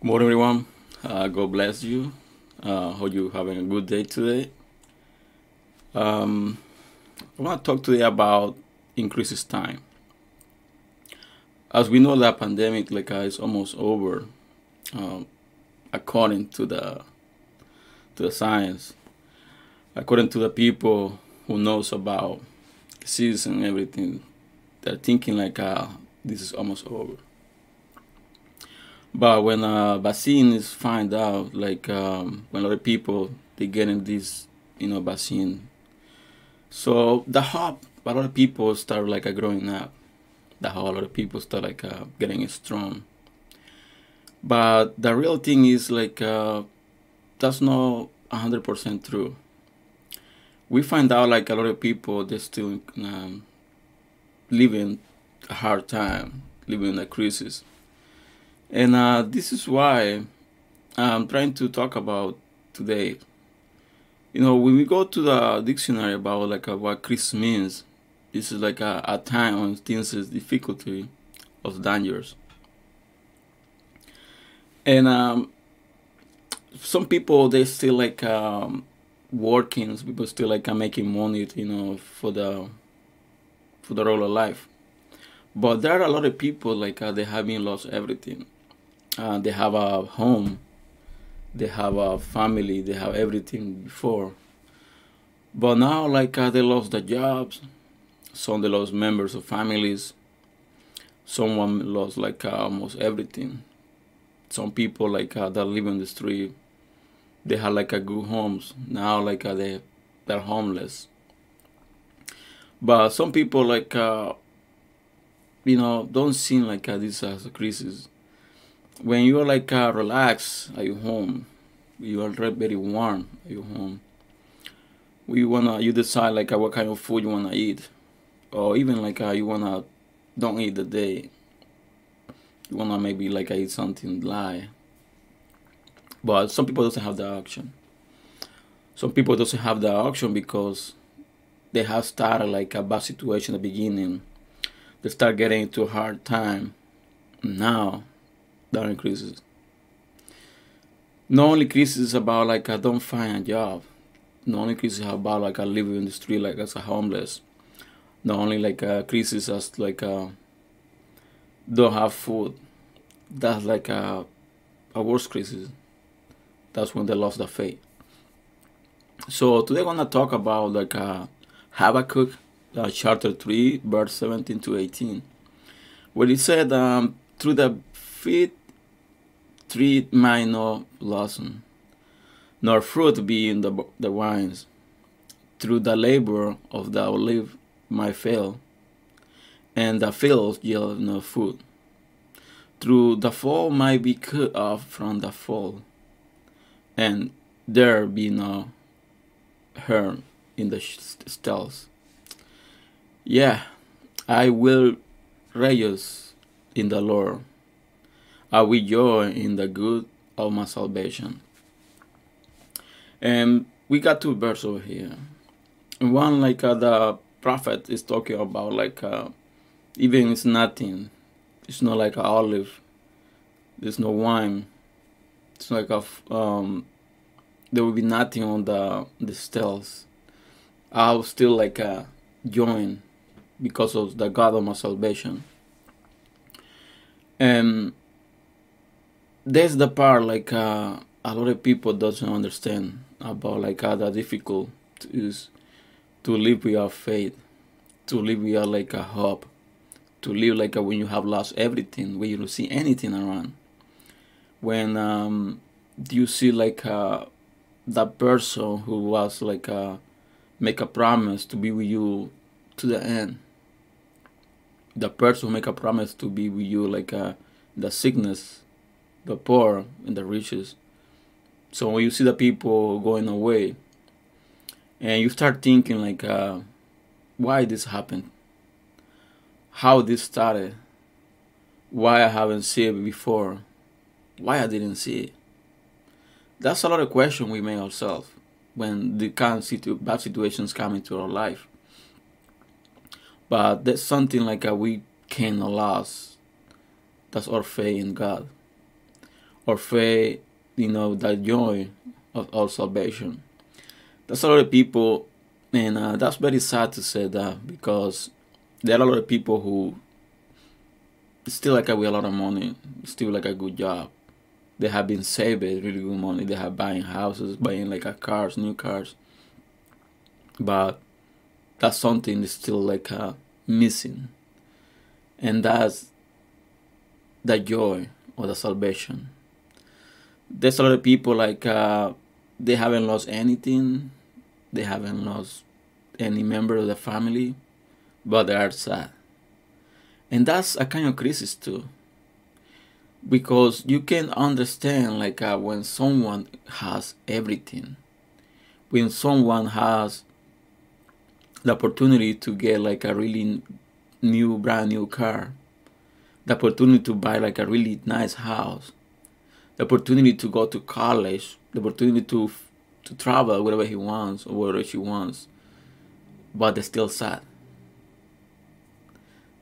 Good morning, everyone. Uh, God bless you. Uh, hope you're having a good day today. Um, I want to talk today about increases time. As we know, that pandemic like uh, is almost over, um, according to the to the science, according to the people who knows about disease and everything. They're thinking like uh, this is almost over. But when a vaccine is found out, like um, when other people they getting this, you know, vaccine, so the hope a lot of people start like uh, growing up. The whole lot of people start like uh, getting strong. But the real thing is like uh, that's not hundred percent true. We find out like a lot of people they still um, living a hard time, living in a crisis and uh, this is why I'm trying to talk about today. You know, when we go to the dictionary about like uh, what crisis means, this is like a, a time when things is difficulty or dangers. And um, some people they still like um, working. Some people still like uh, making money, you know, for the for the role of life. But there are a lot of people like uh, they having lost everything uh, they have a home, they have a family, they have everything before. But now, like uh, they lost their jobs, some they lost members of families, someone lost like uh, almost everything. Some people like uh, that live in the street, they had like a good homes. Now like uh, they they're homeless. But some people like uh, you know don't seem like uh, this as a crisis when you're like uh, relaxed at your home, you are very warm at your home. We wanna you decide like uh, what kind of food you wanna eat, or even like uh, you wanna don't eat the day. You wanna maybe like uh, eat something light. But some people doesn't have that option. Some people doesn't have that option because they have started like a bad situation at the beginning. They start getting into a hard time. Now that increases. Not only crisis about like I don't find a job. Not only crisis about like I live in the street like as a homeless. Not only like a crisis as like a don't have food. That's like a a worse crisis. That's when they lost their faith. So today we're gonna talk about like uh, Habakkuk uh, chapter three, verse seventeen to eighteen, where it said, um, "Through the feet treat minor blossom, nor fruit be in the, the vines. Through the labor of the olive might fail, and the fields yield no food. Through the fall might be cut off from the fall, and there be no herd in the stalls. Yeah, I will rejoice in the Lord. I will joy in the good of my salvation. And we got two verses over here. One like uh, the prophet is talking about like uh, even it's nothing. It's not like an olive. There's no wine. It's like a um, there will be nothing on the the stalls. I'll still like uh, join because of the God of my salvation. And that's the part like uh, a lot of people doesn't understand about like how that difficult is to live without faith, to live without like a hope, to live like a, when you have lost everything, when you don't see anything around, when um, you see like uh, that person who was like uh, make a promise to be with you to the end. The person who make a promise to be with you like uh, the sickness the poor and the riches. So when you see the people going away, and you start thinking like, uh, why this happened, how this started, why I haven't seen it before, why I didn't see it. That's a lot of questions we make ourselves when the kind of situ- bad situations come into our life. But that's something like a we cannot lose. That's our faith in God or faith, you know, that joy of our salvation. That's a lot of people, and uh, that's very sad to say that because there are a lot of people who still like with a lot of money, still like a good job. They have been saving really good money. They have buying houses, buying like a cars, new cars. But that's something is still like uh, missing, and that's the joy or the salvation. There's a lot of people like uh, they haven't lost anything, they haven't lost any member of the family, but they are sad. And that's a kind of crisis too. Because you can understand like uh, when someone has everything, when someone has the opportunity to get like a really new brand new car the opportunity to buy like a really nice house, the opportunity to go to college, the opportunity to to travel wherever he wants or wherever she wants, but they're still sad.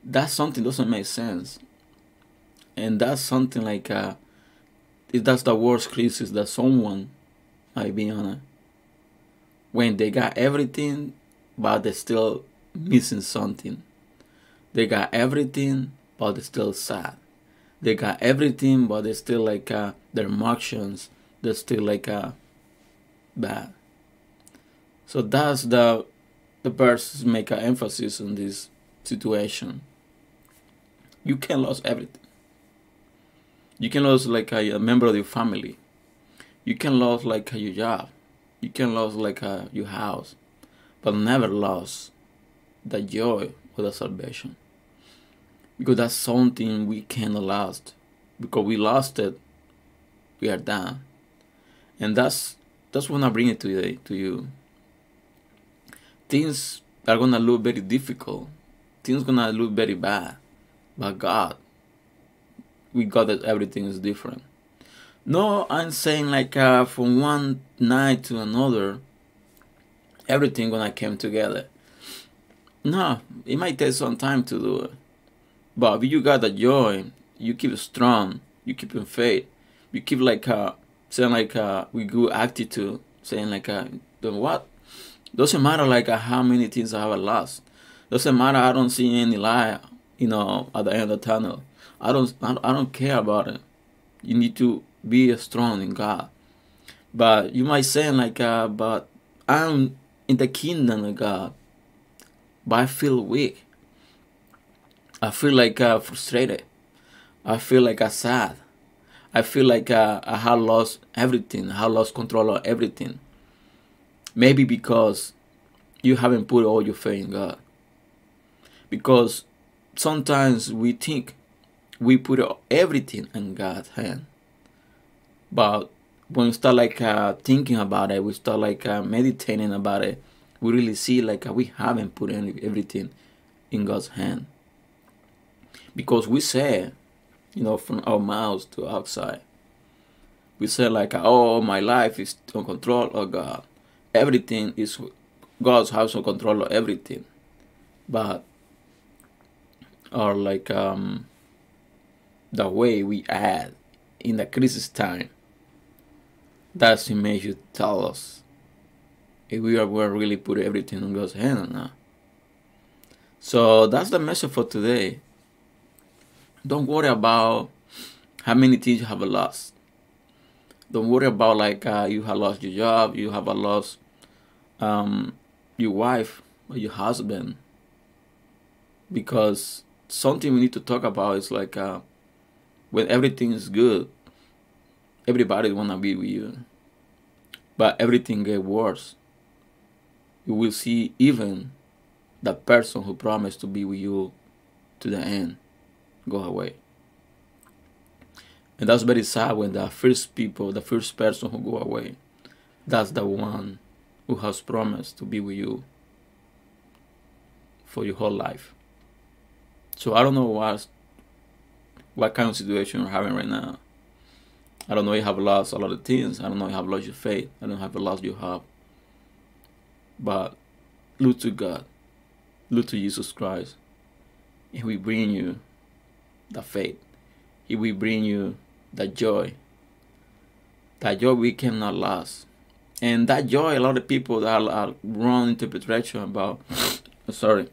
That's something doesn't make sense, and that's something like uh, that's the worst crisis that someone might be on. When they got everything, but they're still missing something. They got everything, but they're still sad. They got everything, but they're still like uh, their emotions. They're still like uh, bad. So that's the the verses make an emphasis on this situation. You can lose everything. You can lose like a, a member of your family. You can lose like your job. You can lose like uh, your house, but never lose the joy of the salvation because that's something we cannot last. Because we lost it we are done. And that's that's when i bring it today to you. Things are gonna look very difficult. Things gonna look very bad. But god we got that everything is different. No i'm saying like uh, from one night to another everything gonna come together. No it might take some time to do it but if you got the joy, you keep strong, you keep in faith, you keep like uh saying like uh with good attitude, saying like uh then what? Doesn't matter like uh, how many things I have lost. Doesn't matter I don't see any light, you know, at the end of the tunnel. I don't I don't care about it. You need to be strong in God. But you might say like uh but I'm in the kingdom of God. But I feel weak. I feel like uh, frustrated. I feel like I'm sad. I feel like uh, I have lost everything. I have lost control of everything. Maybe because you haven't put all your faith in God. Because sometimes we think we put everything in God's hand. But when we start like uh, thinking about it, we start like uh, meditating about it, we really see like uh, we haven't put everything in God's hand because we say, you know, from our mouths to outside, we say like, "Oh, my life is on control of God. Everything is God's house on control of everything," but or like um, the way we add in the crisis time. That's what makes you tell us if we are really put everything in God's hand or not. So that's the message for today. Don't worry about how many things you have lost. Don't worry about like uh, you have lost your job, you have lost um, your wife or your husband. Because something we need to talk about is like uh, when everything is good, everybody wanna be with you. But everything get worse. You will see even the person who promised to be with you to the end go away. And that's very sad when the first people, the first person who go away, that's the one who has promised to be with you for your whole life. So I don't know what what kind of situation you're having right now. I don't know you have lost a lot of things. I don't know you have lost your faith. I don't have lost your hope. But look to God. Look to Jesus Christ. He will bring you the faith. He will bring you the joy That joy we cannot lose. And that joy, a lot of people that are, are wrong interpretation about, sorry,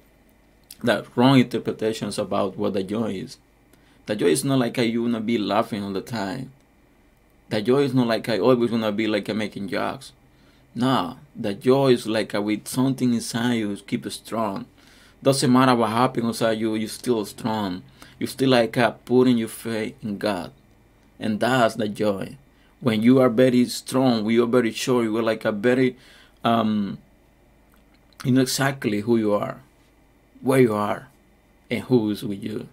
that wrong interpretations about what the joy is. The joy is not like I you wanna be laughing all the time. The joy is not like I always wanna be like a making jokes. No, the joy is like with something inside you keep it strong. Doesn't matter what happens you, you still strong. You still like uh, putting your faith in God, and that's the joy. When you are very strong, you are very sure, you are like a very, um, you know exactly who you are, where you are, and who is with you.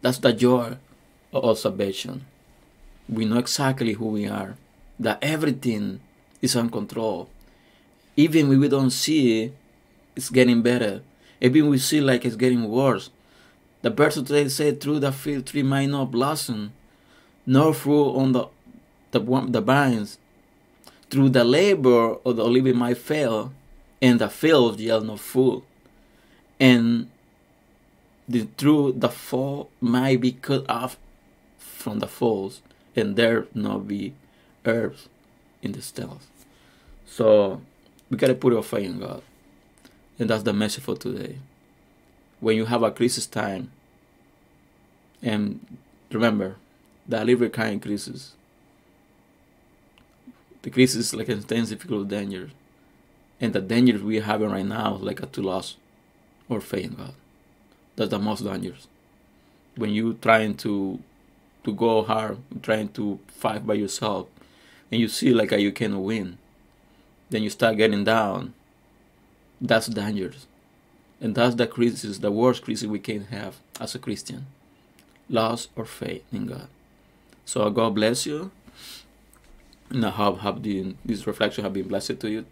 That's the joy of salvation. We know exactly who we are, that everything is on control. Even when we don't see it, it's getting better. Even we see like it's getting worse. The birds today said through the field tree might not blossom, nor fruit on the the, the vines. Through the labor of the olive might fail, and the field yield no fruit. And the through the fall might be cut off from the falls, and there not be herbs in the stalls. So we gotta put our faith in God. And that's the message for today. When you have a crisis time, and remember, the liver kind crisis. The crisis is like an intensified danger. And the danger we are having right now is like a to loss or faith in God. That's the most dangerous. When you trying to to go hard, trying to fight by yourself, and you see like you can win, then you start getting down. That's dangerous, and that's the crisis, the worst crisis we can have as a Christian: loss or faith in God. So God bless you, and I hope, hope the, this reflection have been blessed to you,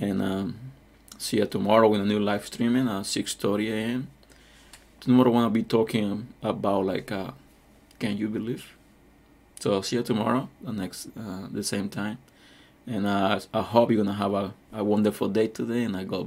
and um, see you tomorrow in a new live streaming at 6:30 a.m tomorrow I want to be talking about like uh, can you believe? So see you tomorrow the next uh, the same time and uh, I hope you're gonna have a, a wonderful day today and I God bless